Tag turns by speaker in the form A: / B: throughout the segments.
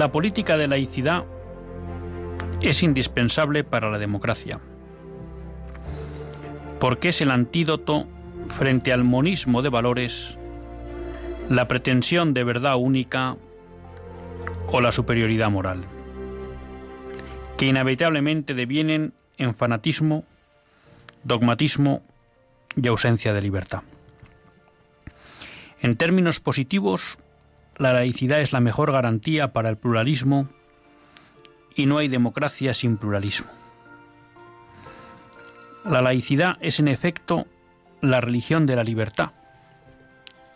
A: La política de laicidad es indispensable para la democracia, porque es el antídoto frente al monismo de valores, la pretensión de verdad única o la superioridad moral, que inevitablemente devienen en fanatismo, dogmatismo y ausencia de libertad. En términos positivos, la laicidad es la mejor garantía para el pluralismo y no hay democracia sin pluralismo. La laicidad es en efecto la religión de la libertad,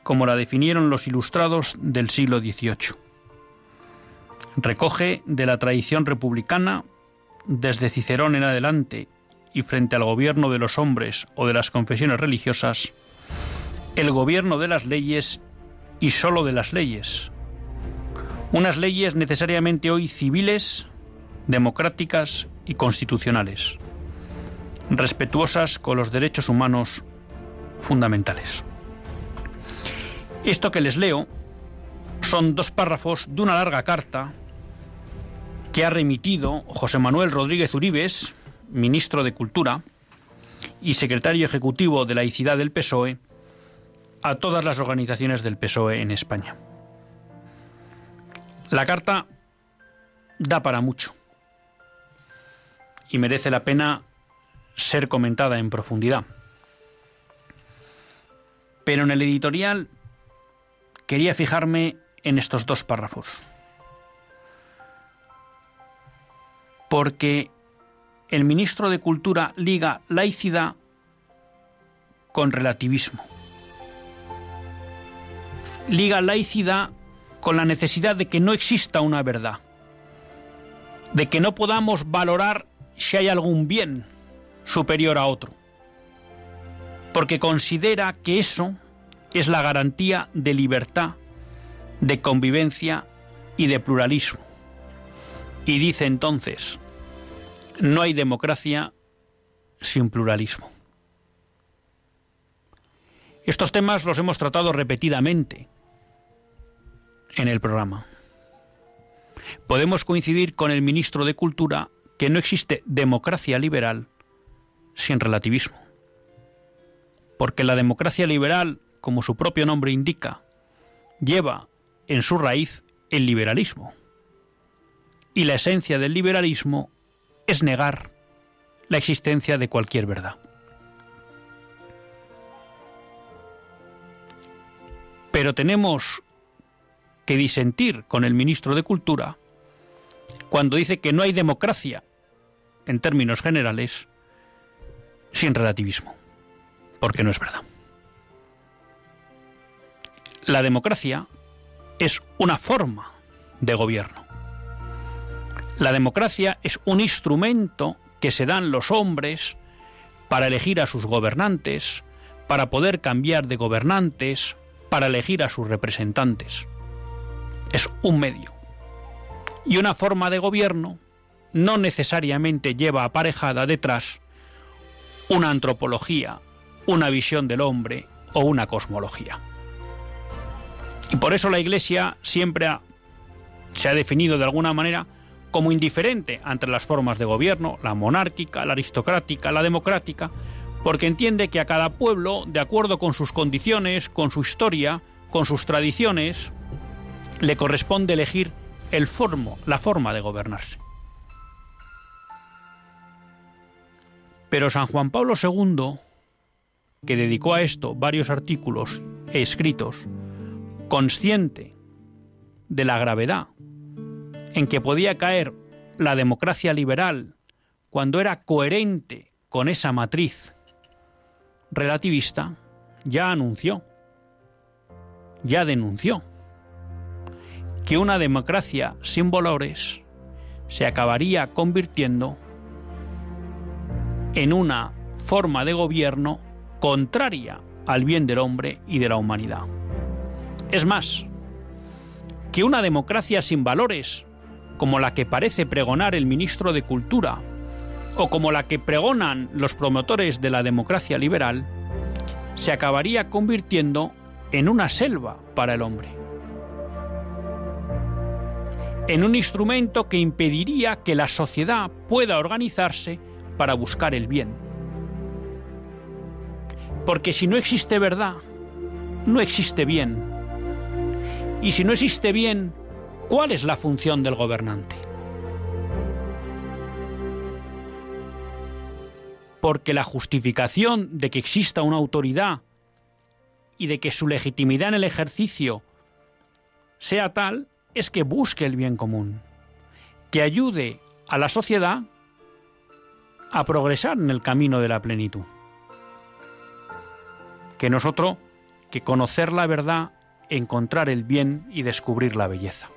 A: como la definieron los ilustrados del siglo XVIII. Recoge de la tradición republicana, desde Cicerón en adelante y frente al gobierno de los hombres o de las confesiones religiosas, el gobierno de las leyes y sólo de las leyes. Unas leyes necesariamente hoy civiles, democráticas y constitucionales, respetuosas con los derechos humanos fundamentales. Esto que les leo son dos párrafos de una larga carta que ha remitido José Manuel Rodríguez Uribes, ministro de Cultura y secretario ejecutivo de laicidad del PSOE, a todas las organizaciones del PSOE en España. La carta da para mucho y merece la pena ser comentada en profundidad. Pero en el editorial quería fijarme en estos dos párrafos. Porque el ministro de Cultura liga laicidad con relativismo liga laicidad con la necesidad de que no exista una verdad, de que no podamos valorar si hay algún bien superior a otro, porque considera que eso es la garantía de libertad, de convivencia y de pluralismo. Y dice entonces, no hay democracia sin pluralismo. Estos temas los hemos tratado repetidamente en el programa. Podemos coincidir con el ministro de Cultura que no existe democracia liberal sin relativismo. Porque la democracia liberal, como su propio nombre indica, lleva en su raíz el liberalismo. Y la esencia del liberalismo es negar la existencia de cualquier verdad. Pero tenemos que disentir con el ministro de Cultura cuando dice que no hay democracia, en términos generales, sin relativismo, porque no es verdad. La democracia es una forma de gobierno. La democracia es un instrumento que se dan los hombres para elegir a sus gobernantes, para poder cambiar de gobernantes, para elegir a sus representantes es un medio. Y una forma de gobierno no necesariamente lleva aparejada detrás una antropología, una visión del hombre o una cosmología. Y por eso la Iglesia siempre se ha definido de alguna manera como indiferente ante las formas de gobierno, la monárquica, la aristocrática, la democrática, porque entiende que a cada pueblo, de acuerdo con sus condiciones, con su historia, con sus tradiciones, le corresponde elegir el formo, la forma de gobernarse. Pero San Juan Pablo II, que dedicó a esto varios artículos e escritos, consciente de la gravedad en que podía caer la democracia liberal cuando era coherente con esa matriz relativista ya anunció, ya denunció, que una democracia sin valores se acabaría convirtiendo en una forma de gobierno contraria al bien del hombre y de la humanidad. Es más, que una democracia sin valores, como la que parece pregonar el ministro de Cultura, o como la que pregonan los promotores de la democracia liberal, se acabaría convirtiendo en una selva para el hombre. En un instrumento que impediría que la sociedad pueda organizarse para buscar el bien. Porque si no existe verdad, no existe bien. Y si no existe bien, ¿cuál es la función del gobernante? porque la justificación de que exista una autoridad y de que su legitimidad en el ejercicio sea tal es que busque el bien común, que ayude a la sociedad a progresar en el camino de la plenitud. Que nosotros, que conocer la verdad, encontrar el bien y descubrir la belleza.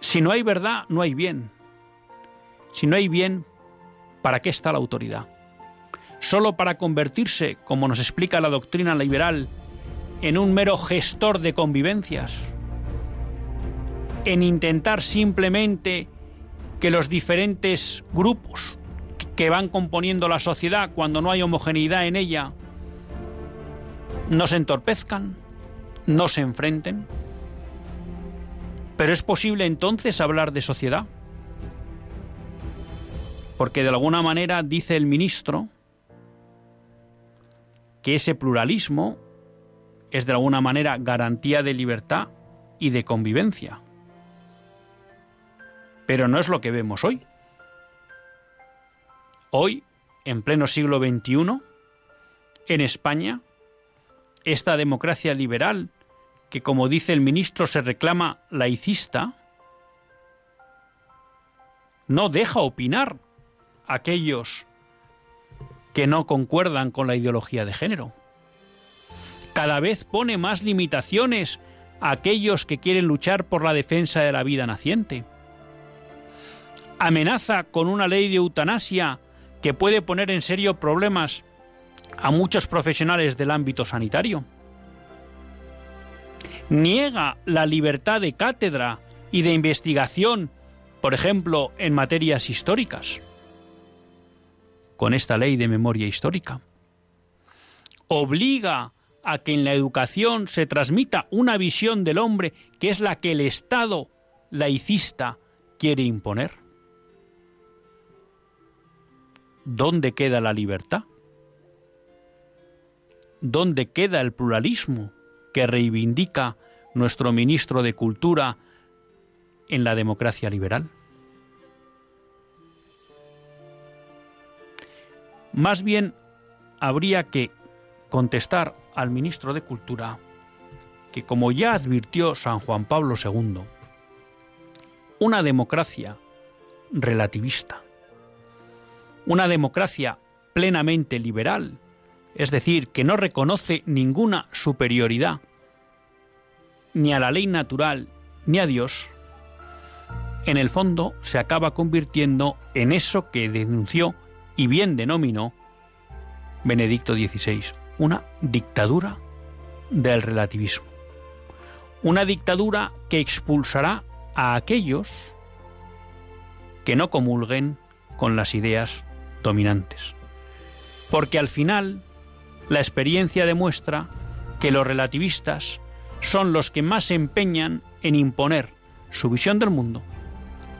A: Si no hay verdad, no hay bien. Si no hay bien, ¿Para qué está la autoridad? ¿Solo para convertirse, como nos explica la doctrina liberal, en un mero gestor de convivencias? ¿En intentar simplemente que los diferentes grupos que van componiendo la sociedad cuando no hay homogeneidad en ella no se entorpezcan, no se enfrenten? ¿Pero es posible entonces hablar de sociedad? porque de alguna manera dice el ministro que ese pluralismo es de alguna manera garantía de libertad y de convivencia. Pero no es lo que vemos hoy. Hoy, en pleno siglo XXI, en España, esta democracia liberal, que como dice el ministro se reclama laicista, no deja opinar aquellos que no concuerdan con la ideología de género. Cada vez pone más limitaciones a aquellos que quieren luchar por la defensa de la vida naciente. Amenaza con una ley de eutanasia que puede poner en serio problemas a muchos profesionales del ámbito sanitario. Niega la libertad de cátedra y de investigación, por ejemplo, en materias históricas con esta ley de memoria histórica. Obliga a que en la educación se transmita una visión del hombre que es la que el Estado laicista quiere imponer. ¿Dónde queda la libertad? ¿Dónde queda el pluralismo que reivindica nuestro ministro de Cultura en la democracia liberal? Más bien habría que contestar al ministro de Cultura que, como ya advirtió San Juan Pablo II, una democracia relativista, una democracia plenamente liberal, es decir, que no reconoce ninguna superioridad ni a la ley natural ni a Dios, en el fondo se acaba convirtiendo en eso que denunció y bien denominó Benedicto XVI, una dictadura del relativismo. Una dictadura que expulsará a aquellos que no comulguen con las ideas dominantes. Porque al final la experiencia demuestra que los relativistas son los que más se empeñan en imponer su visión del mundo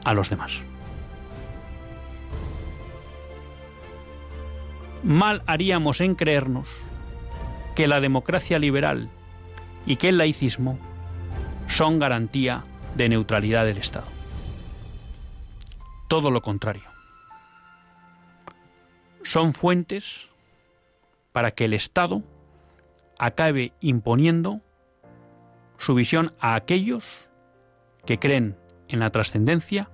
A: a los demás. Mal haríamos en creernos que la democracia liberal y que el laicismo son garantía de neutralidad del Estado. Todo lo contrario. Son fuentes para que el Estado acabe imponiendo su visión a aquellos que creen en la trascendencia,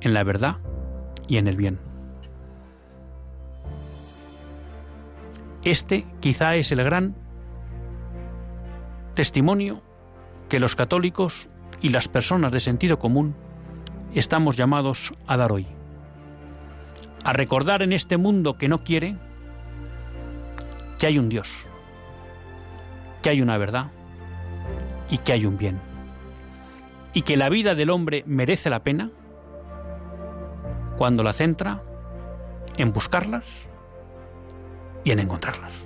A: en la verdad y en el bien. Este quizá es el gran testimonio que los católicos y las personas de sentido común estamos llamados a dar hoy. A recordar en este mundo que no quiere que hay un Dios, que hay una verdad y que hay un bien. Y que la vida del hombre merece la pena cuando la centra en buscarlas y en encontrarlas.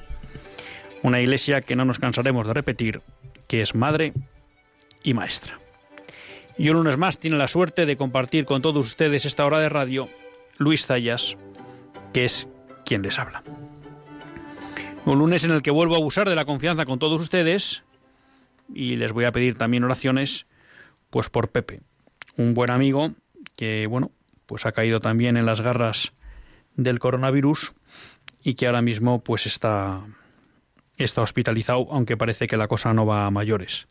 A: Una iglesia que no nos cansaremos de repetir, que es madre y maestra. Y un lunes más tiene la suerte de compartir con todos ustedes esta hora de radio Luis Zayas, que es quien les habla. Un lunes en el que vuelvo a abusar de la confianza con todos ustedes y les voy a pedir también oraciones, pues por Pepe, un buen amigo que, bueno, pues ha caído también en las garras del coronavirus y que ahora mismo pues está está hospitalizado, aunque parece que la cosa no va a mayores.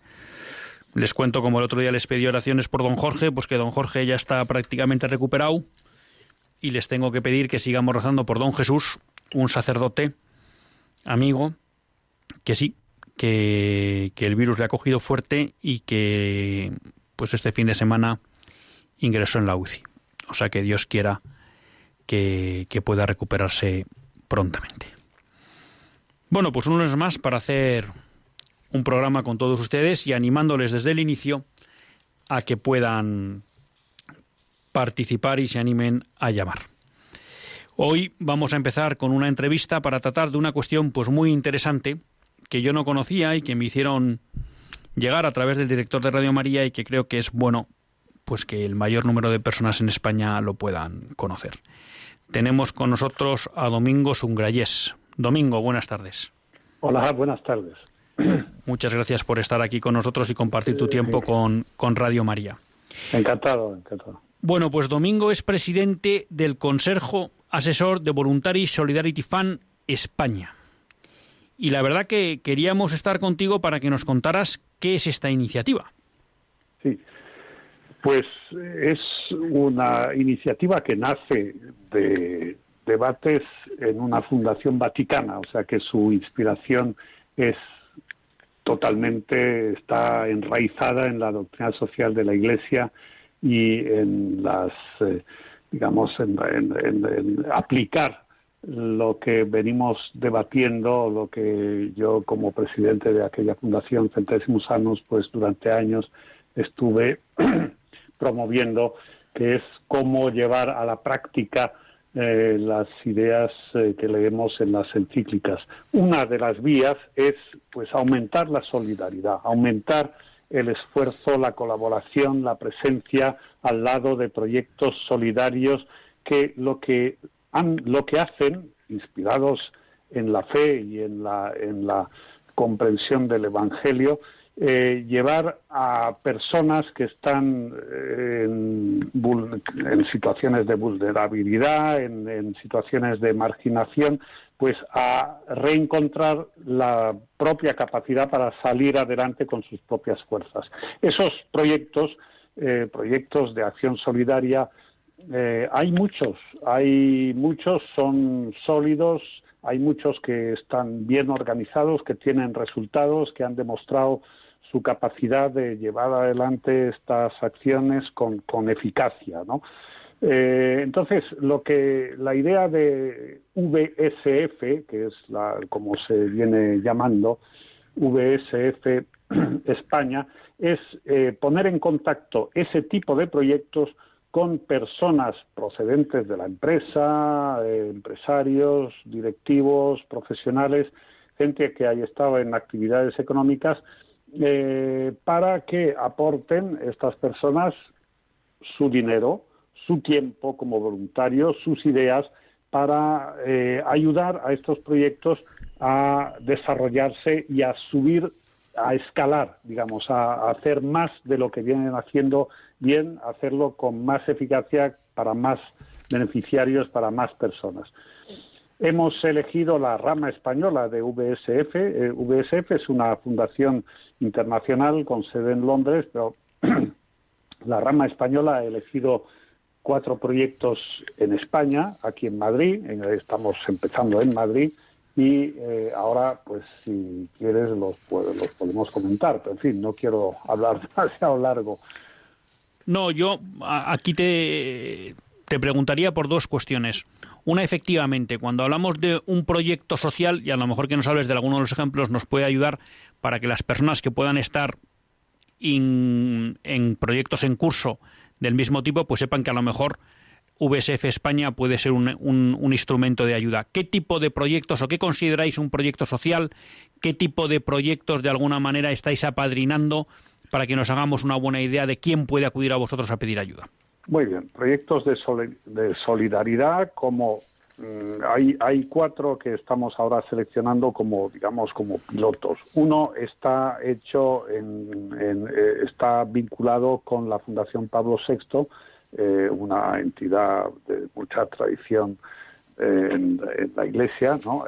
A: Les cuento como el otro día les pedí oraciones por don Jorge, pues que don Jorge ya está prácticamente recuperado y les tengo que pedir que sigamos rezando por don Jesús, un sacerdote amigo, que sí, que, el virus le ha cogido fuerte y que pues este fin de semana ingresó en la UCI. O sea que Dios quiera que pueda recuperarse prontamente. Bueno, pues un lunes más para hacer un programa con todos ustedes y animándoles desde el inicio a que puedan participar y se animen a llamar. Hoy vamos a empezar con una entrevista para tratar de una cuestión pues muy interesante que yo no conocía y que me hicieron llegar a través del director de Radio María y que creo que es bueno pues que el mayor número de personas en España lo puedan conocer. Tenemos con nosotros a Domingo Sungrayés. Domingo, buenas tardes.
B: Hola, buenas tardes.
A: Muchas gracias por estar aquí con nosotros y compartir tu tiempo con, con Radio María.
B: Encantado, encantado.
A: Bueno, pues Domingo es presidente del Consejo Asesor de Voluntary Solidarity Fund España. Y la verdad que queríamos estar contigo para que nos contaras qué es esta iniciativa.
B: Sí, pues es una iniciativa que nace de, debates en una fundación vaticana, o sea que su inspiración es totalmente está enraizada en la doctrina social de la Iglesia y en las eh, digamos en, aplicar lo que venimos debatiendo, lo que yo como presidente de aquella fundación Centésimos Años, pues durante años estuve promoviendo, que es cómo llevar a la práctica eh, las ideas eh, que leemos en las encíclicas. Una de las vías es pues aumentar la solidaridad, aumentar el esfuerzo, la colaboración, la presencia al lado de proyectos solidarios que lo que han, lo que hacen, inspirados en la fe y en la, en la comprensión del Evangelio, eh, llevar a personas que están eh, en, situaciones de vulnerabilidad, en, situaciones de marginación, pues a reencontrar la propia capacidad para salir adelante con sus propias fuerzas. Esos proyectos, eh, proyectos de acción solidaria, hay muchos, hay muchos, son sólidos, hay muchos que están bien organizados, que tienen resultados, que han demostrado su capacidad de llevar adelante estas acciones con, eficacia, ¿no? Eh, entonces, lo que la idea de VSF, que es la, como se viene llamando, VSF España, es eh, poner en contacto ese tipo de proyectos con personas procedentes de la empresa, eh, empresarios, directivos, profesionales, gente que haya estado en actividades económicas eh, para que aporten estas personas su dinero, su tiempo como voluntarios, sus ideas para eh, ayudar a estos proyectos a desarrollarse y a subir, a escalar, digamos, a, hacer más de lo que vienen haciendo bien, hacerlo con más eficacia para más beneficiarios, para más personas. Hemos elegido la rama española de VSF. Eh, VSF es una fundación internacional con sede en Londres, pero la rama española ha elegido cuatro proyectos en España, aquí en Madrid, estamos empezando en Madrid, y eh, ahora, pues si quieres, los, los podemos comentar, pero en fin, no quiero hablar demasiado largo.
A: No, yo aquí te, te preguntaría por dos cuestiones. Una, efectivamente, cuando hablamos de un proyecto social, y a lo mejor que nos hables de alguno de los ejemplos, nos puede ayudar para que las personas que puedan estar en proyectos en curso del mismo tipo, pues sepan que a lo mejor VSF España puede ser un, un, instrumento de ayuda. ¿Qué tipo de proyectos o qué consideráis un proyecto social? ¿Qué tipo de proyectos de alguna manera estáis apadrinando para que nos hagamos una buena idea de quién puede acudir a vosotros a pedir ayuda?
B: Muy bien, proyectos de, solidaridad como mm, hay, hay cuatro que estamos ahora seleccionando como digamos como pilotos. Uno está hecho en, eh, está vinculado con la Fundación Pablo VI, eh, una entidad de mucha tradición eh, en, la Iglesia, ¿no?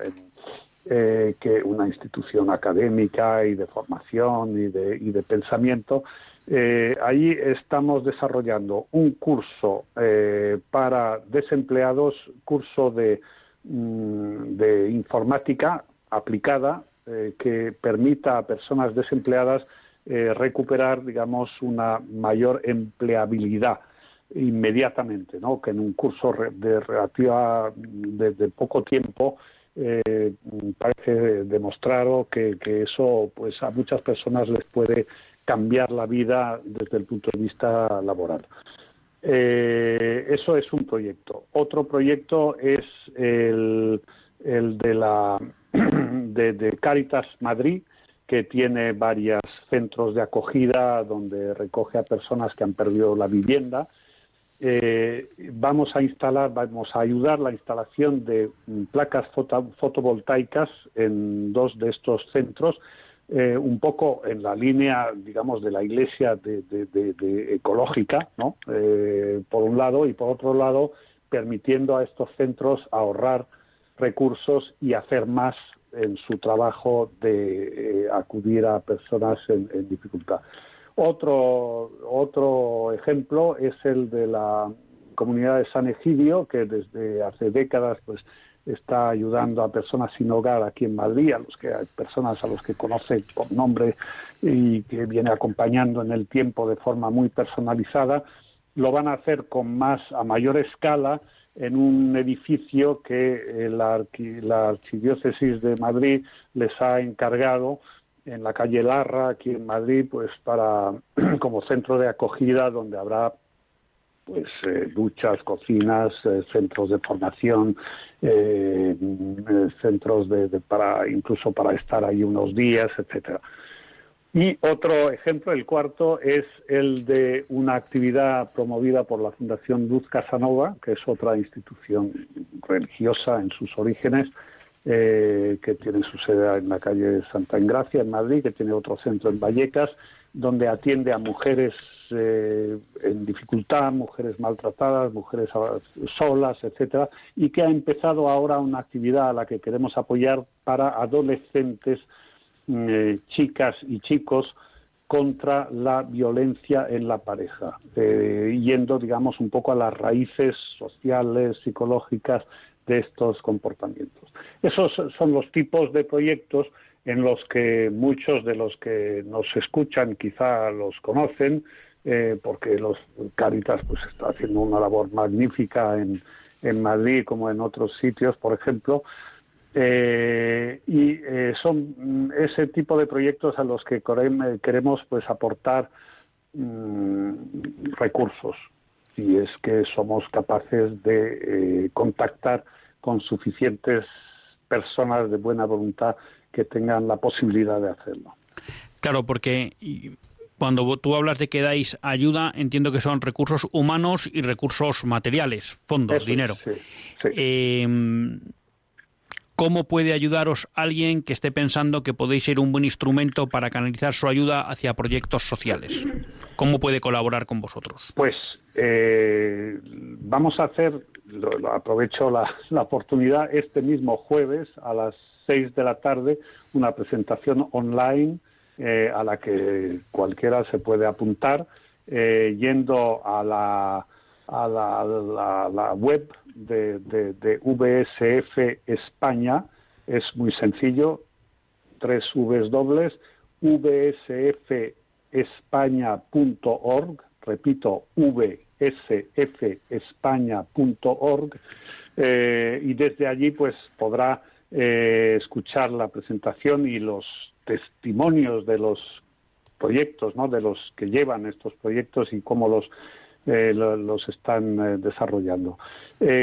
B: que una institución académica y de formación y de, y de pensamiento eh, ahí estamos desarrollando un curso eh, para desempleados, curso de, mm, informática aplicada eh, que permita a personas desempleadas recuperar, digamos, una mayor empleabilidad inmediatamente, ¿no? Que en un curso de relativa de, poco tiempo parece demostrado que, que eso, pues, a muchas personas les puede cambiar la vida desde el punto de vista laboral. Eh, eso es un proyecto. Otro proyecto es el, de la de, Caritas Madrid, que tiene varios centros de acogida donde recoge a personas que han perdido la vivienda. Eh, vamos a instalar, vamos a ayudar la instalación de placas fotovoltaicas en dos de estos centros eh, un poco en la línea, digamos, de la Iglesia de, ecológica, ¿no? Eh, por un lado, y por otro lado, permitiendo a estos centros ahorrar recursos y hacer más en su trabajo de eh, acudir a personas en, en, dificultad. Otro, otro ejemplo es el de la comunidad de San Egidio, que desde hace décadas pues está ayudando a personas sin hogar aquí en Madrid, a los que hay personas a los que conoce por nombre y que viene acompañando en el tiempo de forma muy personalizada, lo van a hacer con más a mayor escala en un edificio que la, la archidiócesis de Madrid les ha encargado en la calle Larra aquí en Madrid pues para como centro de acogida donde habrá pues eh, duchas, cocinas, eh, centros de formación, eh, centros de, para incluso para estar ahí unos días, etcétera. Y otro ejemplo, el cuarto, es el de una actividad promovida por la Fundación Luz Casanova, que es otra institución religiosa en sus orígenes, que tiene su sede en la calle Santa Engracia, en Madrid, que tiene otro centro en Vallecas, donde atiende a mujeres eh, en dificultad, mujeres maltratadas, mujeres solas, etcétera, y que ha empezado ahora una actividad a la que queremos apoyar para adolescentes, mm, eh, chicas y chicos contra la violencia en la pareja, eh, yendo, digamos, un poco a las raíces sociales, psicológicas de estos comportamientos. Esos son los tipos de proyectos en los que muchos de los que nos escuchan quizá los conocen, eh, porque los Caritas pues está haciendo una labor magnífica en, en Madrid como en otros sitios, por ejemplo, eh, y eh, son ese tipo de proyectos a los que queremos pues aportar mm, recursos si es que somos capaces de contactar con suficientes personas de buena voluntad que tengan la posibilidad de hacerlo.
A: Claro, porque cuando tú hablas de que dais ayuda, entiendo que son recursos humanos y recursos materiales, fondos, dinero. Em, ¿Cómo puede ayudaros alguien que esté pensando que podéis ser un buen instrumento para canalizar su ayuda hacia proyectos sociales? ¿Cómo puede colaborar con vosotros?
B: Pues eh, vamos a hacer, aprovecho la, la oportunidad, este mismo jueves a las 6 de la tarde una presentación online eh, a la que cualquiera se puede apuntar eh, yendo a la, a la, web de, de, VSF España. Es muy sencillo, tres Vs dobles, vsfespaña.org, repito, vsfespaña.org, eh, y desde allí pues podrá eh, escuchar la presentación y los testimonios de los proyectos, ¿no? de los que llevan estos proyectos y cómo los eh, los están eh, desarrollando.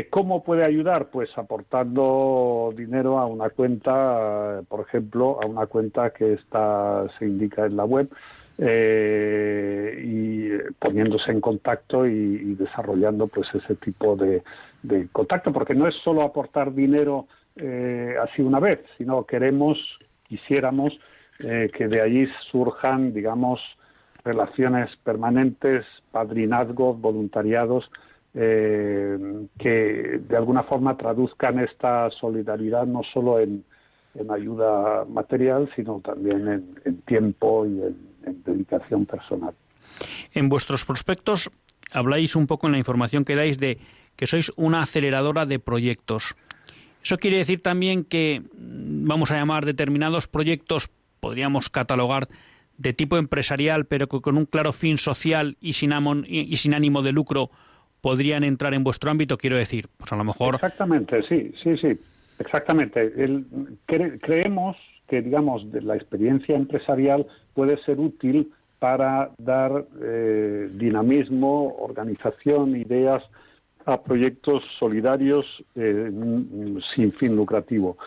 B: ¿Cómo puede ayudar? Pues aportando dinero a una cuenta, por ejemplo, a una cuenta que está se indica en la web y poniéndose en contacto y, desarrollando pues ese tipo de, de contacto, porque no es solo aportar dinero eh, así una vez, sino queremos, quisiéramos eh, que de allí surjan, digamos, relaciones permanentes, padrinazgos, voluntariados, eh, que de alguna forma traduzcan esta solidaridad no solo en, ayuda material, sino también en, tiempo y en, dedicación personal.
A: En vuestros prospectos habláis un poco en la información que dais de que sois una aceleradora de proyectos. Eso quiere decir también que mm, vamos a llamar determinados proyectos, podríamos catalogar de tipo empresarial, pero que con un claro fin social y sin, y sin ánimo de lucro podrían entrar en vuestro ámbito, quiero decir, pues a lo mejor...
B: Exactamente, sí, sí, sí, exactamente. creemos que, digamos, la experiencia empresarial puede ser útil para dar eh, dinamismo, organización, ideas a proyectos solidarios eh, sin fin lucrativo.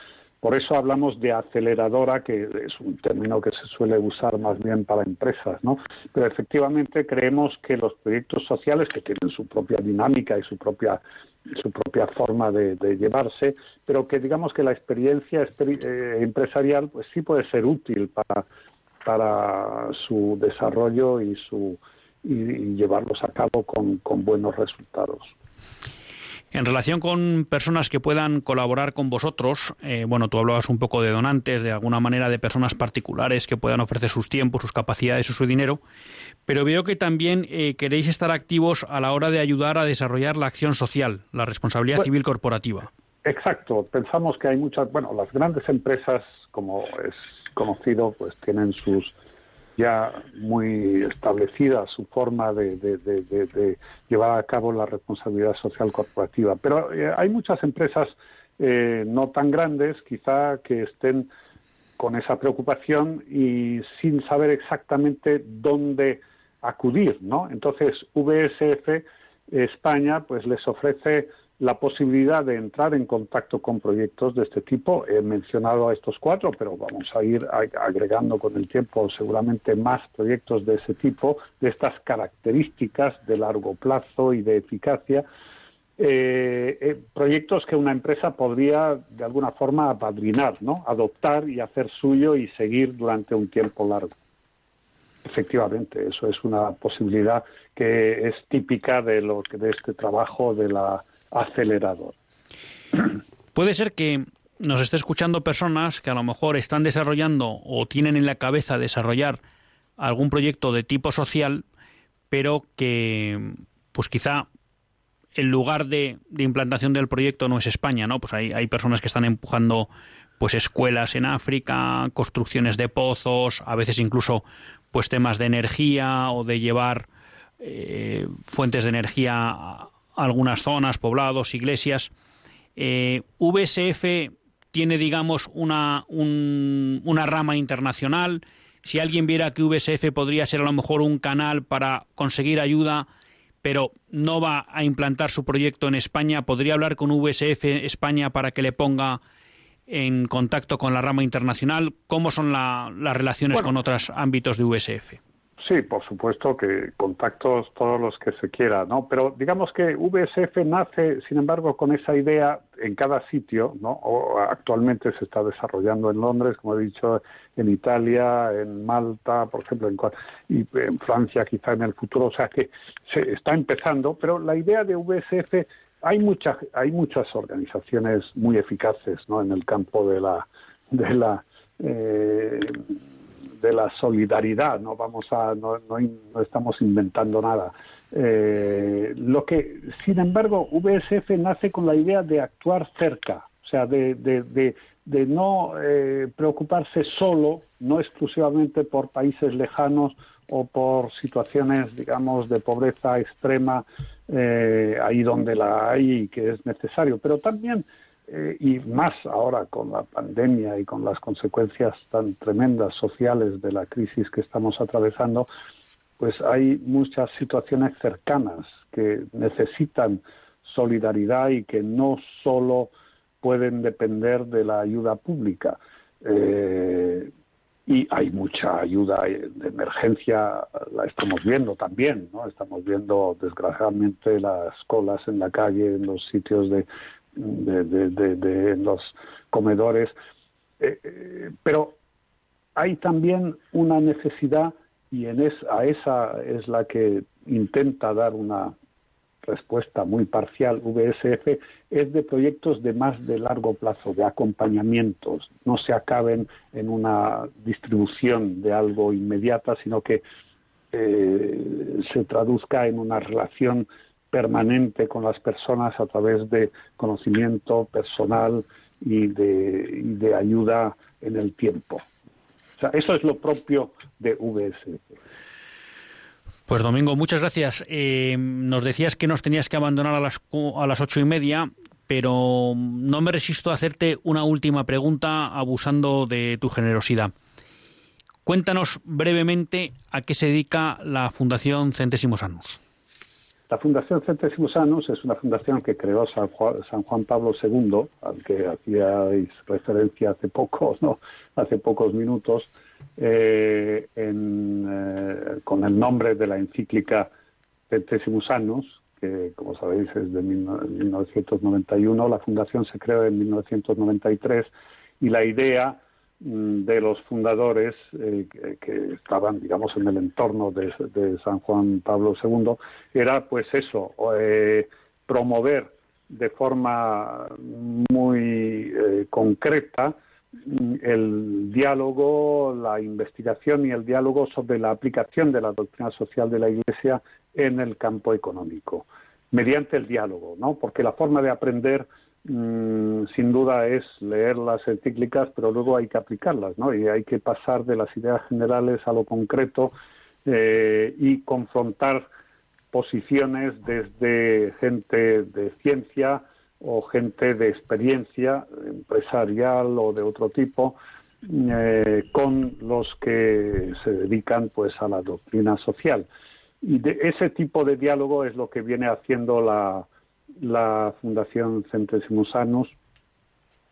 B: Por eso hablamos de aceleradora, que es un término que se suele usar más bien para empresas, ¿no? Pero efectivamente creemos que los proyectos sociales, que tienen su propia dinámica y su propia su propia forma de, llevarse, pero que digamos que la experiencia eh, empresarial pues sí puede ser útil para, para su desarrollo y su y, llevarlos a cabo con buenos resultados.
A: En relación con personas que puedan colaborar con vosotros, eh, bueno, tú hablabas un poco de donantes, de alguna manera de personas particulares que puedan ofrecer sus tiempos, sus capacidades o su dinero, pero veo que también eh, queréis estar activos a la hora de ayudar a desarrollar la acción social, la responsabilidad pues civil corporativa.
B: Exacto, pensamos que hay muchas, bueno, las grandes empresas, como es conocido, pues tienen sus ya muy establecida su forma de, llevar a cabo la responsabilidad social corporativa. Pero eh, hay muchas empresas eh, no tan grandes, quizá, que estén con esa preocupación y sin saber exactamente dónde acudir, ¿no? Entonces, VSF España pues les ofrece la posibilidad de entrar en contacto con proyectos de este tipo. He mencionado a estos cuatro, pero vamos a ir agregando con el tiempo seguramente más proyectos de ese tipo, de estas características de largo plazo y de eficacia. Eh, eh, proyectos que una empresa podría de alguna forma apadrinar, ¿no? adoptar y hacer suyo y seguir durante un tiempo largo. Efectivamente, eso es una posibilidad que es típica de lo de este trabajo de la acelerador.
A: Puede ser que nos esté escuchando personas que a lo mejor están desarrollando o tienen en la cabeza desarrollar algún proyecto de tipo social, pero que pues quizá el lugar de, implantación del proyecto no es España, ¿no? Pues hay, hay personas que están empujando pues escuelas en África, construcciones de pozos, a veces incluso pues temas de energía o de llevar eh, fuentes de energía a algunas zonas, poblados, iglesias. Eh, VSF tiene, digamos, una, una rama internacional. Si alguien viera que VSF podría ser a lo mejor un canal para conseguir ayuda, pero no va a implantar su proyecto en España, ¿podría hablar con VSF España para que le ponga en contacto con la rama internacional? ¿Cómo son las relaciones con otros ámbitos de VSF?
B: Sí, por supuesto que contactos todos los que se quiera, ¿no? Pero digamos que VSF nace, sin embargo, con esa idea en cada sitio, ¿no? O actualmente se está desarrollando en Londres, como he dicho, en Italia, en Malta, por ejemplo, en, y en Francia quizá en el futuro, o sea que se está empezando, pero la idea de VSF hay muchas hay muchas organizaciones muy eficaces, ¿no? En el campo de la de la eh, de la solidaridad, no vamos a, no, no, estamos inventando nada. Eh, lo que, sin embargo, VSF nace con la idea de actuar cerca, o sea, de, de, de, no eh, preocuparse solo, no exclusivamente por países lejanos o por situaciones, digamos, de pobreza extrema, eh, ahí donde la hay y que es necesario, pero también y más ahora con la pandemia y con las consecuencias tan tremendas sociales de la crisis que estamos atravesando, pues hay muchas situaciones cercanas que necesitan solidaridad y que no solo pueden depender de la ayuda pública. Eh, y hay mucha ayuda de emergencia, la estamos viendo también, ¿no? Estamos viendo desgraciadamente las colas en la calle, en los sitios de, de, los comedores. Eh, eh, pero hay también una necesidad, y en a esa es la que intenta dar una respuesta muy parcial VSF, es de proyectos de más de largo plazo, de acompañamientos, no se acaben en una distribución de algo inmediata, sino que eh, se traduzca en una relación permanente con las personas a través de conocimiento personal y de, ayuda en el tiempo. O sea, eso es lo propio de VS.
A: Pues Domingo, muchas gracias. Eh, nos decías que nos tenías que abandonar a las, a las ocho y media, pero no me resisto a hacerte una última pregunta abusando de tu generosidad. Cuéntanos brevemente a qué se dedica la Fundación Centésimos Anus.
B: La Fundación Centésimos Anus es una fundación que creó San Juan, Pablo II, al que hacíais referencia hace pocos, ¿no? hace pocos minutos, eh, eh, con el nombre de la encíclica Centésimos Anus, que como sabéis es de 1991. La fundación se creó en 1993 y la idea de los fundadores eh, que, estaban, digamos, en el entorno de, San Juan Pablo II, era pues eso, eh, promover de forma muy eh, concreta mm, el diálogo, la investigación y el diálogo sobre la aplicación de la doctrina social de la Iglesia en el campo económico, mediante el diálogo, ¿no? Porque la forma de aprender Mm, sin duda es leer las encíclicas, pero luego hay que aplicarlas, ¿no? Y hay que pasar de las ideas generales a lo concreto eh, y confrontar posiciones desde gente de ciencia o gente de experiencia empresarial o de otro tipo eh, con los que se dedican pues a la doctrina social. y de ese tipo de diálogo es lo que viene haciendo la, la Fundación Centesimus Annus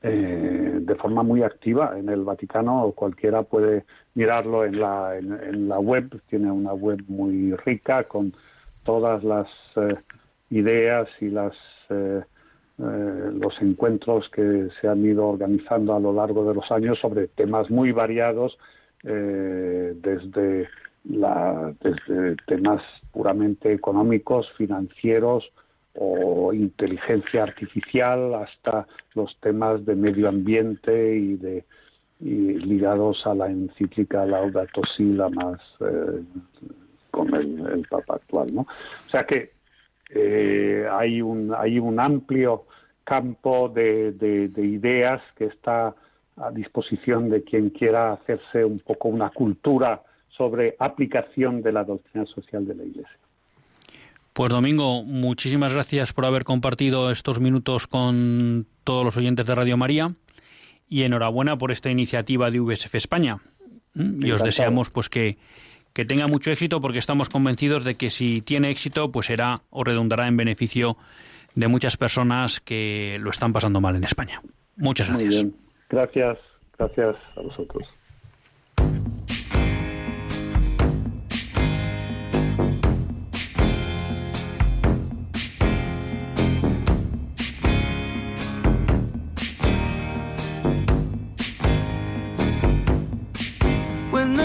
B: eh, de forma muy activa en el Vaticano. Cualquiera puede mirarlo en la, en, la web, tiene una web muy rica con todas las eh, ideas y las eh, los encuentros que se han ido organizando a lo largo de los años sobre temas muy variados, desde, la, desde temas puramente económicos, financieros, o inteligencia artificial hasta los temas de medio ambiente y de ligados a la encíclica Laudato Si, la más eh, con el, Papa actual, ¿no? O sea que eh, hay un hay un amplio campo de ideas que está a disposición de quien quiera hacerse un poco una cultura sobre aplicación de la doctrina social de la Iglesia.
C: Pues Domingo, muchísimas gracias por haber compartido estos minutos con todos los oyentes de Radio María y enhorabuena por esta iniciativa de VSF España. ¿Mm? Y os deseamos pues que, que tenga mucho éxito porque estamos convencidos de que si tiene éxito pues será o redundará en beneficio de muchas personas que lo están pasando mal en España. Muchas gracias. Muy bien.
B: Gracias, gracias a vosotros.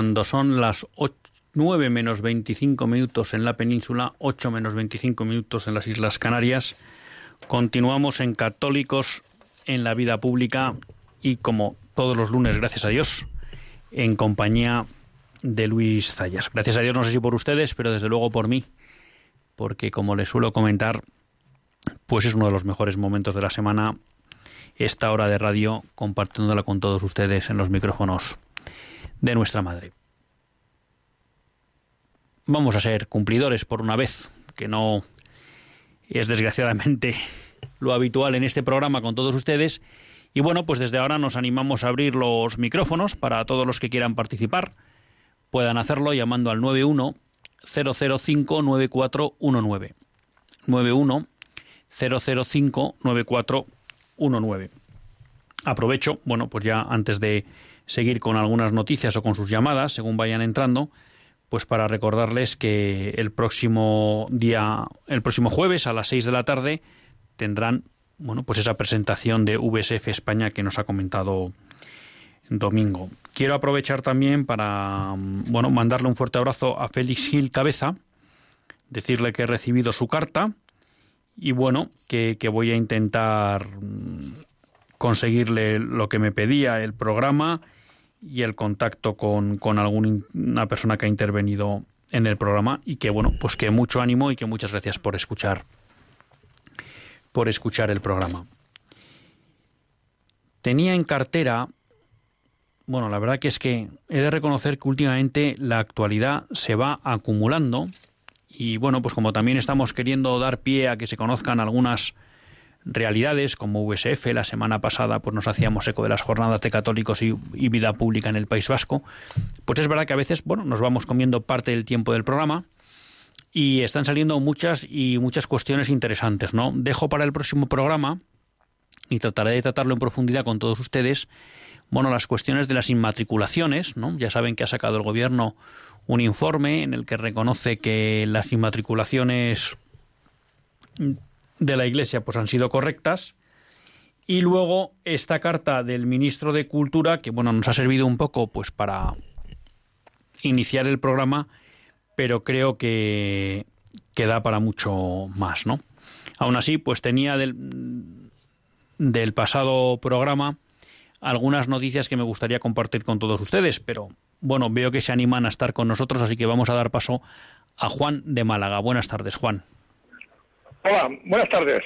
C: Cuando son las 9 menos 25 minutos en la península, 8 menos 25 minutos en las Islas Canarias, continuamos en Católicos en la vida pública y como todos los lunes, gracias a Dios, en compañía de Luis Zayas. Gracias a Dios, no sé si por ustedes, pero desde luego por mí, porque como les suelo comentar, pues es uno de los mejores momentos de la semana esta hora de radio compartiéndola con todos ustedes en los micrófonos de nuestra madre. Vamos a ser cumplidores por una vez, que no es desgraciadamente lo habitual en este programa con todos ustedes,
A: Y bueno, pues desde ahora nos animamos a abrir los micrófonos para todos los que quieran participar. Puedan hacerlo llamando al 91 005 9419. 91 005 9419. Aprovecho, bueno, pues ya antes de seguir con algunas noticias o con sus llamadas, según vayan entrando, pues para recordarles que el próximo día, el próximo jueves a las 6 de la tarde tendrán, bueno, pues esa presentación de VSF España que nos ha comentado Domingo. Quiero aprovechar también para, bueno, mandarle un fuerte abrazo a Félix Gil Cabeza, decirle que he recibido su carta y bueno, que, que voy a intentar conseguirle lo que me pedía, el programa y el contacto con, con alguna persona que ha intervenido en el programa y que bueno, pues que mucho ánimo y que muchas gracias por escuchar por escuchar el programa. Tenía en cartera bueno, la verdad que es que he de reconocer que últimamente la actualidad se va acumulando y bueno, pues como también estamos queriendo dar pie a que se conozcan algunas realidades como USF. La semana pasada pues nos hacíamos eco de las jornadas de católicos y, vida pública en el País Vasco. Pues es verdad que a veces, bueno, nos vamos comiendo parte del tiempo del programa y están saliendo muchas y muchas cuestiones interesantes, ¿no? Dejo para el próximo programa y trataré de tratarlo en profundidad con todos ustedes. Bueno, las cuestiones de las inmatriculaciones, ¿no? Ya saben que ha sacado el gobierno un informe en el que reconoce que las inmatriculaciones de la Iglesia pues han sido correctas. Y luego esta carta del ministro de Cultura, que bueno, nos ha servido un poco pues para iniciar el programa, pero creo que, da para mucho más, ¿no? Aún así, pues tenía del, del pasado programa algunas noticias que me gustaría compartir con todos ustedes, pero bueno, veo que se animan a estar con nosotros, así que vamos a dar paso a Juan de Málaga. Buenas tardes, Juan.
D: Hola, buenas tardes.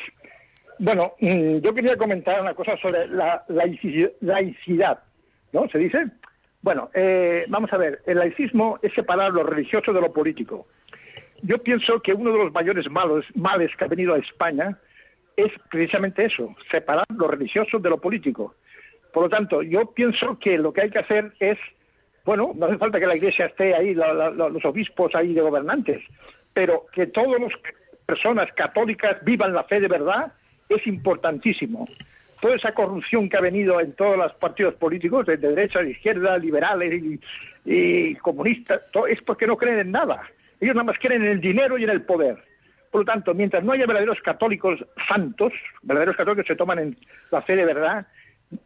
D: Bueno, mm, yo quería comentar una cosa sobre la laicidad, ¿no? ¿Se dice? Bueno, eh, vamos a ver, el laicismo es separar lo religioso de lo político. Yo pienso que uno de los mayores malos, males que ha venido a España es precisamente eso, separar lo religioso de lo político. Por lo tanto, yo pienso que lo que hay que hacer es, bueno, no hace falta que la Iglesia esté ahí, los obispos ahí de gobernantes, pero que todos los personas católicas vivan la fe de verdad es importantísimo. Toda esa corrupción que ha venido en todos los partidos políticos, de derecha, de izquierda, liberales y, comunistas, es porque no creen en nada. Ellos nada más creen en el dinero y en el poder. Por lo tanto, mientras no haya verdaderos católicos santos, verdaderos católicos que se toman en la fe de verdad,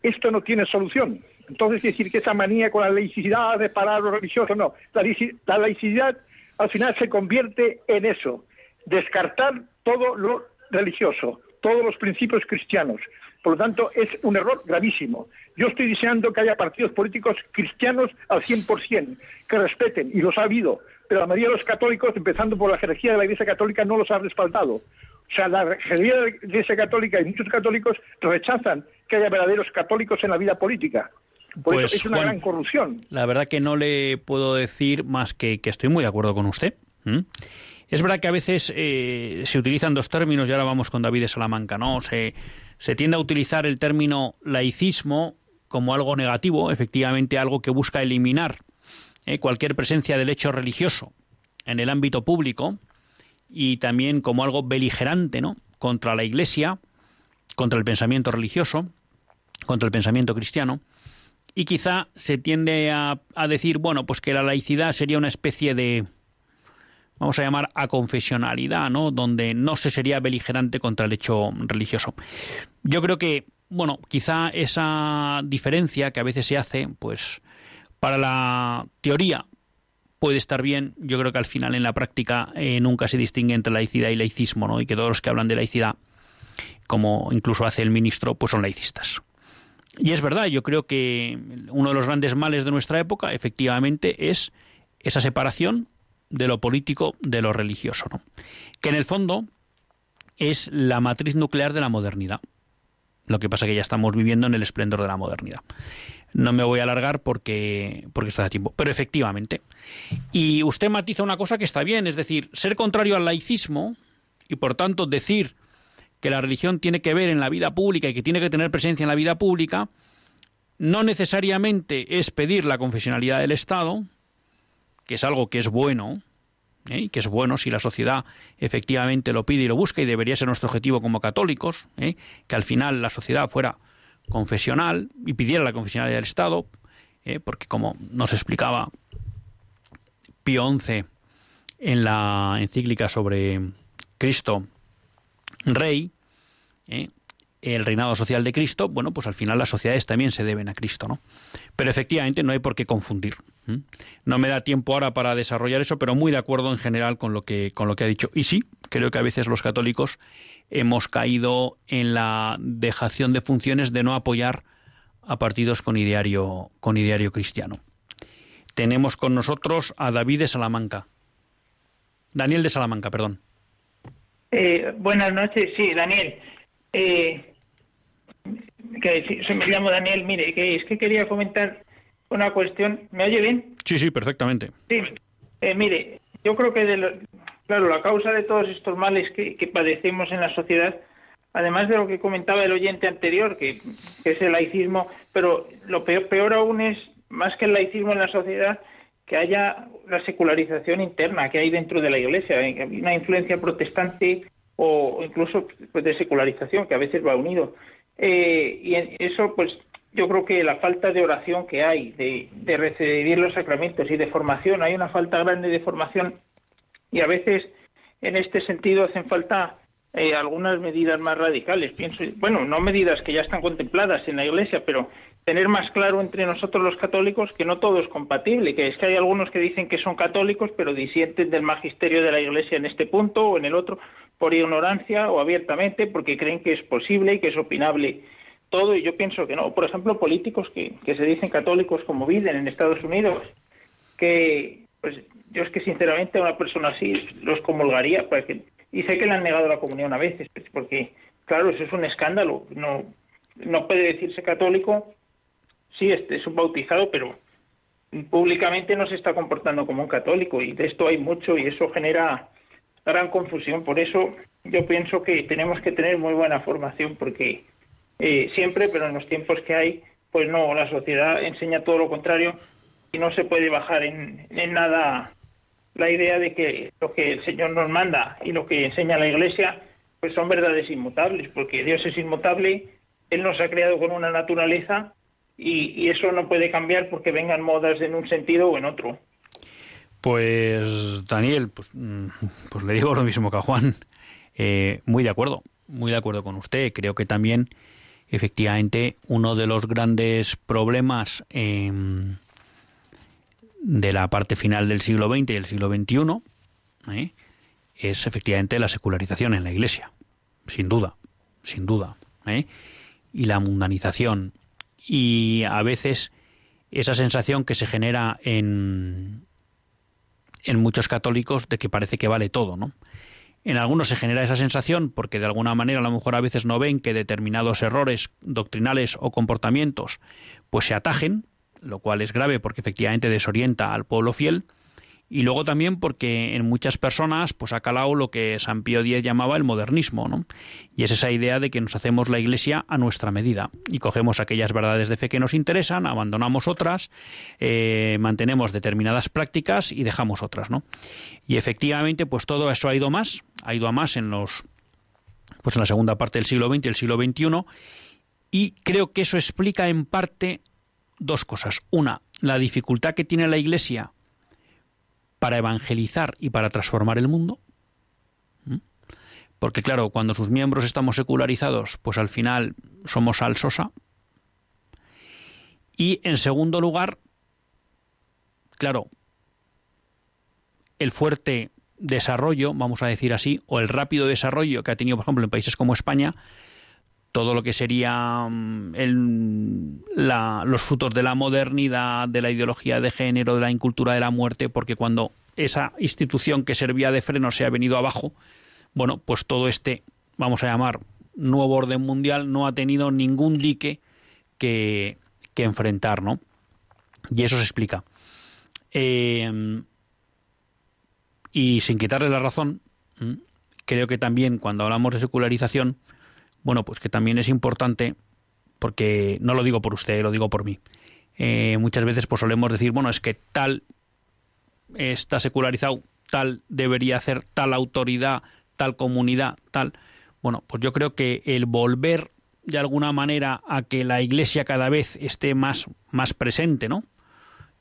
D: esto no tiene solución. Entonces, decir que esa manía con la laicidad de parar lo religioso, no. la laicidad al final se convierte en eso, descartar todo lo religioso, todos los principios cristianos. Por lo tanto, es un error gravísimo. Yo estoy deseando que haya partidos políticos cristianos al 100%, que respeten, y los ha habido, pero la mayoría de los católicos, empezando por la jerarquía de la Iglesia Católica, no los ha respaldado. O sea, la jerarquía de la Iglesia Católica y muchos católicos rechazan que haya verdaderos católicos en la vida política. Por eso pues, es una gran corrupción.
A: La verdad que no le puedo decir más que que estoy muy de acuerdo con usted. Es verdad que a veces eh, se utilizan dos términos, y ahora vamos con David de Salamanca, ¿no? Se, tiende a utilizar el término laicismo como algo negativo, efectivamente algo que busca eliminar eh, cualquier presencia del hecho religioso en el ámbito público y también como algo beligerante, ¿no? Contra la Iglesia, contra el pensamiento religioso, contra el pensamiento cristiano. Y quizá se tiende a, a decir, bueno, pues que la laicidad sería una especie de, vamos a llamar a confesionalidad, ¿no? Donde no se sería beligerante contra el hecho religioso. Yo creo que, bueno, quizá esa diferencia que a veces se hace, pues para la teoría puede estar bien, yo creo que al final en la práctica eh, nunca se distingue entre laicidad y laicismo, ¿no? Y que todos los que hablan de laicidad, como incluso hace el ministro, pues son laicistas. Y es verdad, yo creo que uno de los grandes males de nuestra época, efectivamente, es esa separación de lo político de lo religioso, ¿no? que en el fondo es la matriz nuclear de la modernidad. Lo que pasa que ya estamos viviendo en el esplendor de la modernidad. No me voy a alargar porque, porque está de tiempo. Pero efectivamente. Y usted matiza una cosa que está bien, es decir, ser contrario al laicismo y por tanto decir que la religión tiene que ver en la vida pública y que tiene que tener presencia en la vida pública, no necesariamente es pedir la confesionalidad del Estado, que es algo que es bueno, ¿eh? que es bueno si la sociedad efectivamente lo pide y lo busca, y debería ser nuestro objetivo como católicos, ¿eh? que al final la sociedad fuera confesional y pidiera la confesionalidad del Estado, ¿eh? porque como nos explicaba Pío XI en la encíclica sobre Cristo Rey, el reinado social de Cristo, bueno, pues al final las sociedades también se deben a Cristo, ¿no? Pero efectivamente no hay por qué confundir. No me da tiempo ahora para desarrollar eso, pero muy de acuerdo en general con lo que con lo que ha dicho. Y sí, creo que a veces los católicos hemos caído en la dejación de funciones de no apoyar a partidos con ideario con ideario cristiano. Tenemos con nosotros a David de Salamanca. Daniel de Salamanca, perdón.
E: Eh, buenas noches, sí, Daniel. Eh, que me llamo Daniel, mire, que es que quería comentar una cuestión. ¿Me oye bien?
A: Sí, sí, perfectamente.
E: Sí, eh, mire, yo creo que, de claro, la causa de todos estos males que, padecemos en la sociedad, además de lo que comentaba el oyente anterior, que, es el laicismo, pero lo peor, peor aún es, más que el laicismo en la sociedad, que haya la secularización interna que hay dentro de la Iglesia, una influencia protestante o incluso pues, de secularización que a veces va unido. Eh, y eso, pues, yo creo que la falta de oración que hay, de, recibir los sacramentos y de formación, hay una falta grande de formación y a veces en este sentido hacen falta eh, algunas medidas más radicales. Pienso, bueno, no medidas que ya están contempladas en la Iglesia, pero tener más claro entre nosotros los católicos que no todo es compatible, que es que hay algunos que dicen que son católicos pero disienten del magisterio de la Iglesia en este punto o en el otro por ignorancia o abiertamente porque creen que es posible y que es opinable todo y yo pienso que no. Por ejemplo, políticos que, que se dicen católicos como Biden en Estados Unidos, que pues yo es que sinceramente a una persona así los comulgaría porque, y sé que le han negado la comunión a veces, pues, porque claro, eso es un escándalo. No, no puede decirse católico, sí, este es un bautizado, pero públicamente no se está comportando como un católico y de esto hay mucho y eso genera gran confusión. Por eso yo pienso que tenemos que tener muy buena formación porque eh, siempre, pero en los tiempos que hay, pues no, la sociedad enseña todo lo contrario y no se puede bajar en, nada la idea de que lo que el Señor nos manda y lo que enseña la Iglesia, pues son verdades inmutables, porque Dios es inmutable, Él nos ha creado con una naturaleza y, eso no puede cambiar porque vengan modas en un sentido o en otro.
A: Pues Daniel, pues, mm, pues le digo lo mismo que a Juan. Eh, muy de acuerdo, muy de acuerdo con usted. Creo que también efectivamente uno de los grandes problemas em, de la parte final del siglo XX y el siglo XXI ¿eh? es efectivamente la secularización en la Iglesia, sin duda, sin duda, ¿eh? y la mundanización y a veces esa sensación que se genera en en muchos católicos de que parece que vale todo, ¿no? En algunos se genera esa sensación porque de alguna manera a lo mejor a veces no ven que determinados errores doctrinales o comportamientos pues se atajen, lo cual es grave porque efectivamente desorienta al pueblo fiel, y luego también porque en muchas personas pues ha calado lo que San Pío X llamaba el modernismo, ¿no? Y es esa idea de que nos hacemos la iglesia a nuestra medida y cogemos aquellas verdades de fe que nos interesan, abandonamos otras, eh, mantenemos determinadas prácticas y dejamos otras, ¿no? Y efectivamente pues todo eso ha ido más, ha ido a más en los pues en la segunda parte del siglo XX y el siglo XXI y creo que eso explica en parte dos cosas. Una, la dificultad que tiene la iglesia para evangelizar y para transformar el mundo. Porque claro, cuando sus miembros estamos secularizados, pues al final somos salsosa. Y en segundo lugar, claro, el fuerte desarrollo, vamos a decir así, o el rápido desarrollo que ha tenido, por ejemplo, en países como España, todo lo que sería mm, los frutos de la modernidad, de la ideología de género, de la incultura de la muerte, porque cuando esa institución que servía de freno se ha venido abajo, bueno, pues todo este, vamos a llamar, nuevo orden mundial no ha tenido ningún dique que, que enfrentar, ¿no? Y eso se explica. Eh, y sin quitarle la razón, creo que también cuando hablamos de secularización, bueno, pues que también es importante, porque no lo digo por usted, lo digo por mí. Eh, muchas veces pues solemos decir, bueno, es que tal está secularizado, tal debería hacer tal autoridad, tal comunidad, tal. Bueno, pues yo creo que el volver de alguna manera a que la Iglesia cada vez esté más, más presente, ¿no?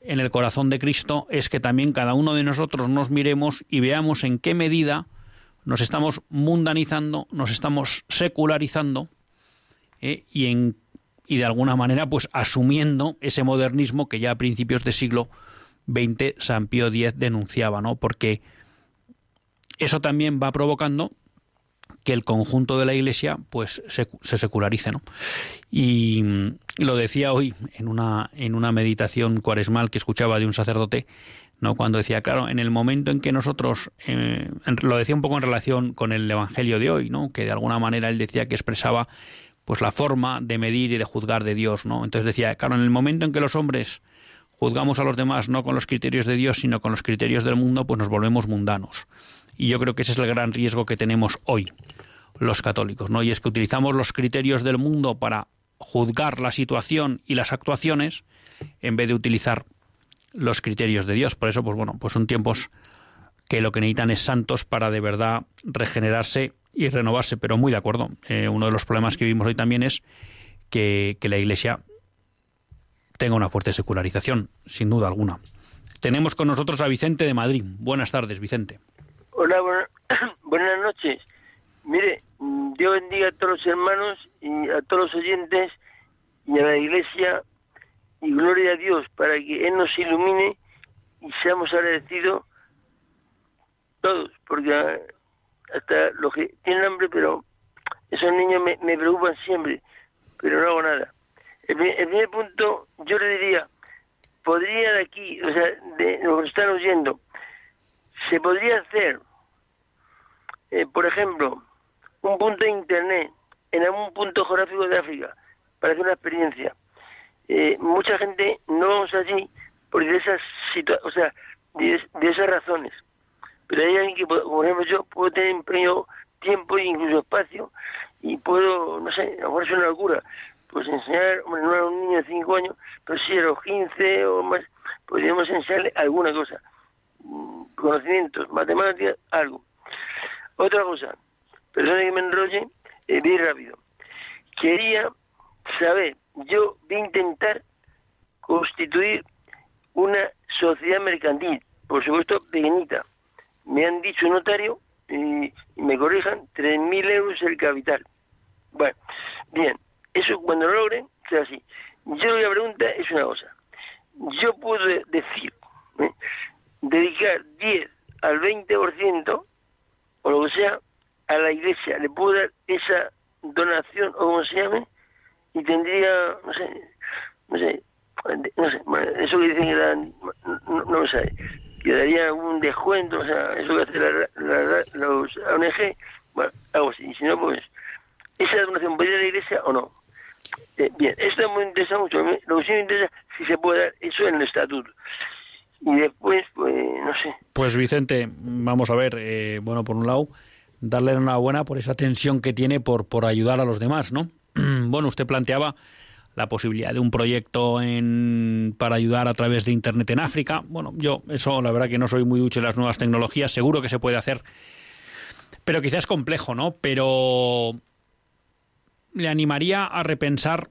A: En el corazón de Cristo es que también cada uno de nosotros nos miremos y veamos en qué medida nos estamos mundanizando, nos estamos secularizando ¿eh? y, en, y de alguna manera pues asumiendo ese modernismo que ya a principios de siglo XX San Pío X denunciaba, ¿no? Porque eso también va provocando que el conjunto de la Iglesia pues se, secularice, ¿no? Y, lo decía hoy en una en una meditación cuaresmal que escuchaba de un sacerdote, ¿no? Cuando decía, claro, en el momento en que nosotros eh, lo decía un poco en relación con el Evangelio de hoy, ¿no? Que de alguna manera él decía que expresaba pues la forma de medir y de juzgar de Dios, ¿no? Entonces decía, claro, en el momento en que los hombres juzgamos a los demás no con los criterios de Dios, sino con los criterios del mundo, pues nos volvemos mundanos. Y yo creo que ese es el gran riesgo que tenemos hoy los católicos, ¿no? Y es que utilizamos los criterios del mundo para juzgar la situación y las actuaciones en vez de utilizar los criterios de Dios. Por eso, pues bueno, pues son tiempos que lo que necesitan es santos para de verdad regenerarse y renovarse. Pero muy de acuerdo. Eh, uno de los problemas que vivimos hoy también es que, la Iglesia tenga una fuerte secularización, sin duda alguna. Tenemos con nosotros a Vicente de Madrid. Buenas tardes, Vicente.
F: Hola, buenas noches. Mire, Dios bendiga a todos los hermanos y a todos los oyentes y a la iglesia y gloria a Dios para que Él nos ilumine y seamos agradecidos todos, porque hasta los que tienen hambre, pero esos niños me, me preocupan siempre, pero no hago nada. El, primer punto, yo le diría, podría de aquí, o sea, de lo que están oyendo, se podría hacer, eh, por ejemplo, un punto de internet en algún punto geográfico de África para hacer una experiencia. Eh, mucha gente no vamos allí por esas o sea, de, esas razones. Pero hay alguien que, por ejemplo, yo puedo tener empeño, tiempo e incluso espacio y puedo, no sé, a lo mejor es una locura, pues enseñar, bueno, no a un niño de 5 años, pero si a los 15 o más, podríamos enseñarle alguna cosa, mm, conocimientos, matemáticas, algo. Otra cosa, perdone que me enrolle, eh, bien rápido. Quería saber, yo voy a intentar constituir una sociedad mercantil, por supuesto pequeñita. Me han dicho notario, y, me corrijan, 3.000 euros el capital. Bueno, bien, eso cuando lo logren, sea así. Yo la pregunta es una cosa. Yo puedo decir, ¿eh? dedicar 10 al 20% o lo que sea a la iglesia, le puedo dar esa donación o como se llame y tendría, no sé, no sé, no sé, eso que dicen que dan, no, no sé, que daría un descuento, o sea, eso que hace la, los ONG, bueno, algo así, y si no, pues, ¿esa donación puede ir a la iglesia o no? Eh, bien, esto me interesa mucho. Lo que sí me interesa si se puede dar eso en el estatuto. Y después, pues, no sé.
A: Pues Vicente, vamos a ver, eh, bueno, por un lado, darle una buena por esa tensión que tiene por, por ayudar a los demás, ¿no? bueno, usted planteaba la posibilidad de un proyecto para ayudar a través de Internet en África. Bueno, yo eso la verdad que no soy muy ducho en las nuevas tecnologías, seguro que se puede hacer, pero quizás es complejo, ¿no? Pero le animaría a repensar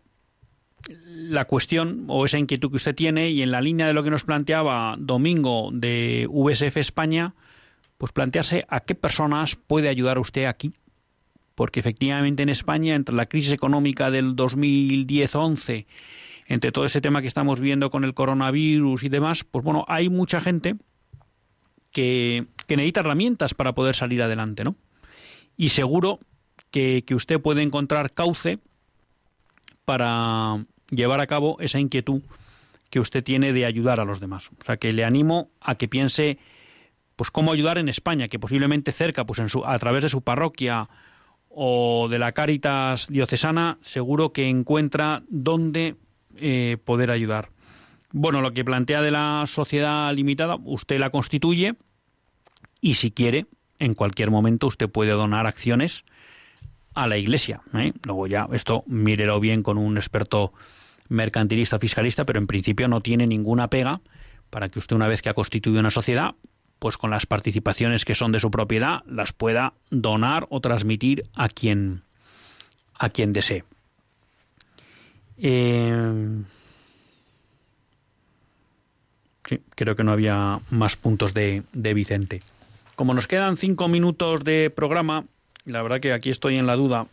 A: la cuestión o esa inquietud que usted tiene y en la línea de lo que nos planteaba Domingo de VSF España, pues plantearse a qué personas puede ayudar usted aquí. Porque efectivamente en España, entre la crisis económica del 2010-11, entre todo ese tema que estamos viendo con el coronavirus y demás, pues bueno, hay mucha gente que, que necesita herramientas para poder salir adelante, ¿no? Y seguro que, usted puede encontrar cauce para llevar a cabo esa inquietud que usted tiene de ayudar a los demás. O sea, que le animo a que piense pues cómo ayudar en España, que posiblemente cerca, pues en su, a través de su parroquia o de la Cáritas diocesana, seguro que encuentra dónde eh, poder ayudar. Bueno, lo que plantea de la sociedad limitada, usted la constituye y si quiere, en cualquier momento usted puede donar acciones a la Iglesia. ¿eh? Luego ya esto mírelo bien con un experto mercantilista fiscalista, pero en principio no tiene ninguna pega para que usted una vez que ha constituido una sociedad, pues con las participaciones que son de su propiedad, las pueda donar o transmitir a quien a quien desee. Eh, sí, creo que no había más puntos de, de Vicente. Como nos quedan cinco minutos de programa, la verdad que aquí estoy en la duda,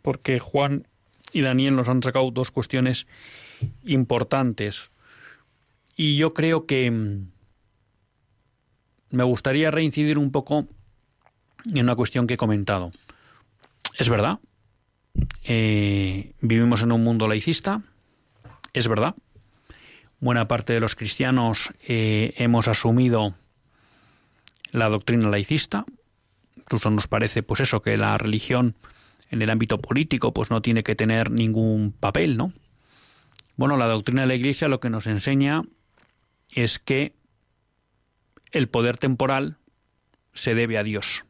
A: porque Juan y Daniel nos han sacado dos cuestiones importantes. Y yo creo que me gustaría reincidir un poco en una cuestión que he comentado. Es verdad, eh, vivimos en un mundo laicista, es verdad. Buena parte de los cristianos eh, hemos asumido la doctrina laicista. Incluso nos parece, pues eso, que la religión en el ámbito político, pues no tiene que tener ningún papel, ¿no? Bueno, la doctrina de la Iglesia lo que nos enseña es que el poder temporal se debe a Dios.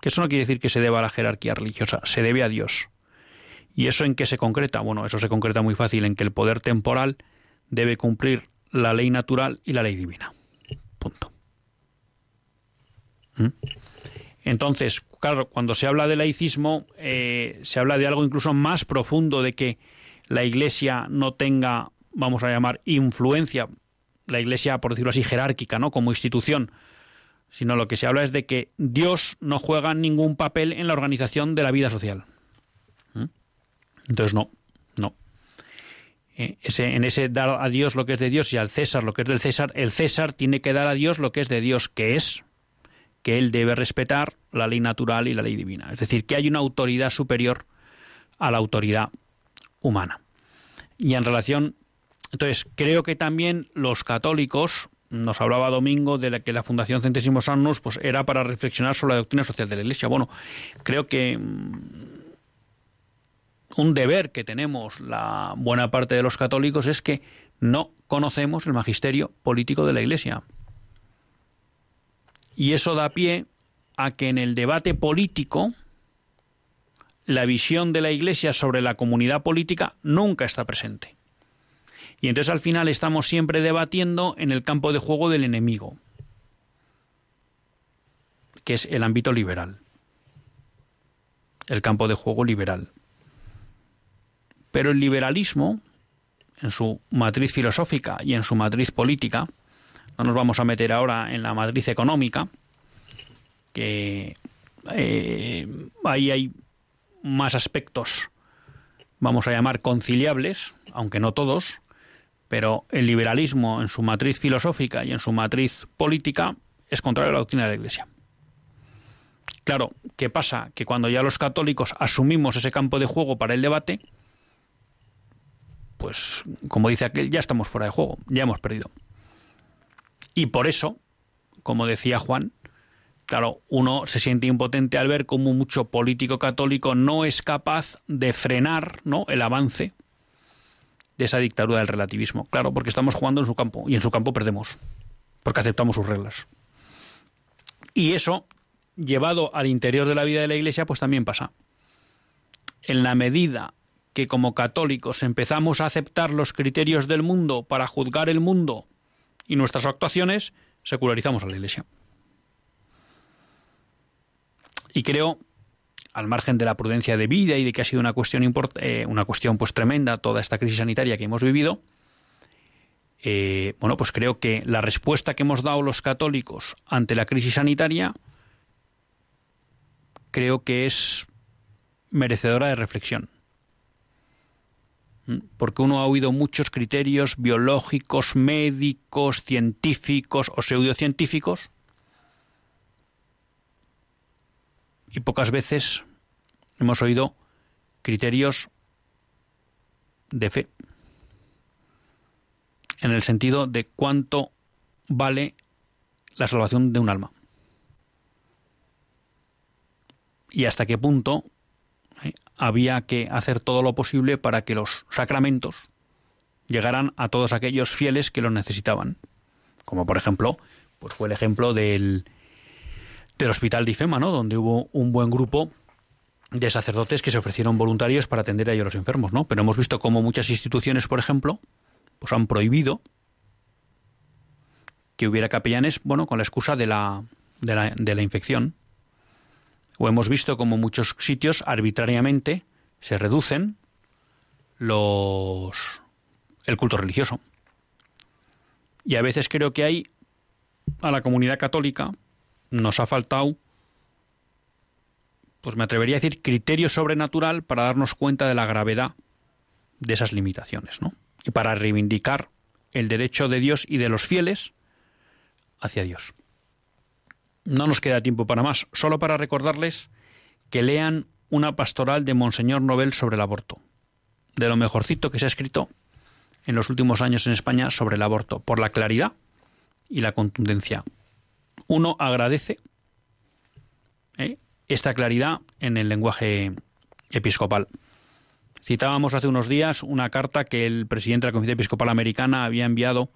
A: Que eso no quiere decir que se deba a la jerarquía religiosa, se debe a Dios. ¿Y eso en qué se concreta? Bueno, eso se concreta muy fácil en que el poder temporal debe cumplir la ley natural y la ley divina. Punto. ¿Mm? Entonces, claro, cuando se habla de laicismo, eh, se habla de algo incluso más profundo, de que la Iglesia no tenga, vamos a llamar, influencia, la Iglesia, por decirlo así, jerárquica, ¿no? Como institución, sino lo que se habla es de que Dios no juega ningún papel en la organización de la vida social. ¿Mm? Entonces, no, no. Eh, en ese dar a Dios lo que es de Dios y al César lo que es del César, el César tiene que dar a Dios lo que es de Dios, que es que él debe respetar la ley natural y la ley divina. Es decir, que hay una autoridad superior a la autoridad humana. Y en relación, entonces, creo que también los católicos, nos hablaba Domingo de que la Fundación Centésimos Annus pues, era para reflexionar sobre la doctrina social de la Iglesia. Bueno, creo que mm, un deber que tenemos la buena parte de los católicos es que no conocemos el magisterio político de la Iglesia. Y eso da pie a que en el debate político la visión de la Iglesia sobre la comunidad política nunca está presente. Y entonces al final estamos siempre debatiendo en el campo de juego del enemigo, que es el ámbito liberal, el campo de juego liberal. Pero el liberalismo, en su matriz filosófica y en su matriz política, no nos vamos a meter ahora en la matriz económica, que eh, ahí hay más aspectos, vamos a llamar conciliables, aunque no todos, pero el liberalismo en su matriz filosófica y en su matriz política es contrario a la doctrina de la Iglesia. Claro, ¿qué pasa? Que cuando ya los católicos asumimos ese campo de juego para el debate, pues como dice aquel, ya estamos fuera de juego, ya hemos perdido. Y por eso, como decía Juan, claro, uno se siente impotente al ver cómo mucho político católico no es capaz de frenar ¿no? el avance de esa dictadura del relativismo. Claro, porque estamos jugando en su campo y en su campo perdemos, porque aceptamos sus reglas. Y eso, llevado al interior de la vida de la Iglesia, pues también pasa. En la medida que como católicos empezamos a aceptar los criterios del mundo para juzgar el mundo y nuestras actuaciones, secularizamos a la Iglesia. Y creo, al margen de la prudencia de vida y de que ha sido una cuestión, eh, una cuestión pues tremenda toda esta crisis sanitaria que hemos vivido, eh, bueno, pues creo que la respuesta que hemos dado los católicos ante la crisis sanitaria creo que es merecedora de reflexión. Porque uno ha oído muchos criterios biológicos, médicos, científicos o pseudocientíficos y pocas veces hemos oído criterios de fe, en el sentido de cuánto vale la salvación de un alma y hasta qué punto ¿eh? había que hacer todo lo posible para que los sacramentos llegaran a todos aquellos fieles que los necesitaban, como por ejemplo Pues fue el ejemplo del, del Hospital de Ifema, ¿no? Donde hubo un buen grupo de sacerdotes que se ofrecieron voluntarios para atender a ellos los enfermos, ¿no? Pero hemos visto como muchas instituciones, por ejemplo, pues han prohibido que hubiera capellanes, bueno, con la excusa de la, de la, de la infección. O hemos visto como muchos sitios arbitrariamente se reducen los el culto religioso. Y a veces creo que hay a la comunidad católica nos ha faltado pues me atrevería a decir criterio sobrenatural para darnos cuenta de la gravedad de esas limitaciones, ¿no? Y para reivindicar el derecho de Dios y de los fieles hacia Dios. No nos queda tiempo para más, solo para recordarles que lean una pastoral de Monseñor Nobel sobre el aborto, de lo mejorcito que se ha escrito en los últimos años en España sobre el aborto, por la claridad y la contundencia. Uno agradece ¿eh? Esta claridad en el lenguaje episcopal. Citábamos hace unos días una carta que el presidente de la Conferencia Episcopal Americana había enviado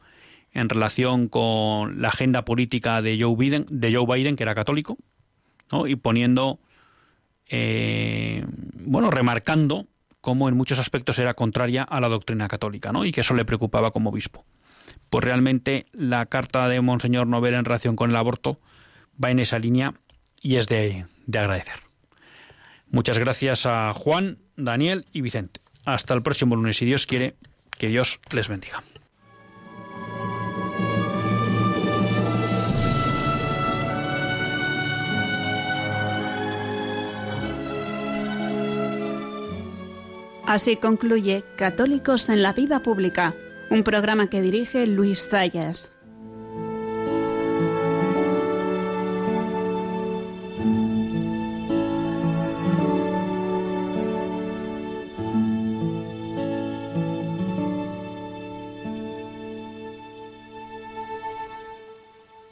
A: en relación con la agenda política de Joe Biden, de Joe Biden que era católico, y poniendo, eh, bueno, remarcando cómo en muchos aspectos era contraria a la doctrina católica, ¿no? y que eso le preocupaba como obispo. Pues realmente la carta de Monseñor Nobel en relación con el aborto va en esa línea y es de, de agradecer. Muchas gracias a Juan, Daniel y Vicente. Hasta el próximo lunes, si Dios quiere, que Dios les bendiga.
G: Así concluye Católicos en la Vida Pública, un programa que dirige Luis Zayas.